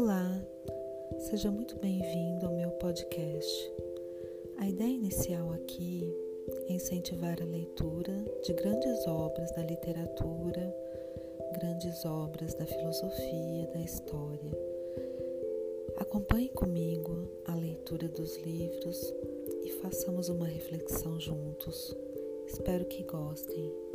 Olá, seja muito bem-vindo ao meu podcast. A ideia inicial aqui é incentivar a leitura de grandes obras da literatura, grandes obras da filosofia, da história. Acompanhe comigo a leitura dos livros e façamos uma reflexão juntos. Espero que gostem.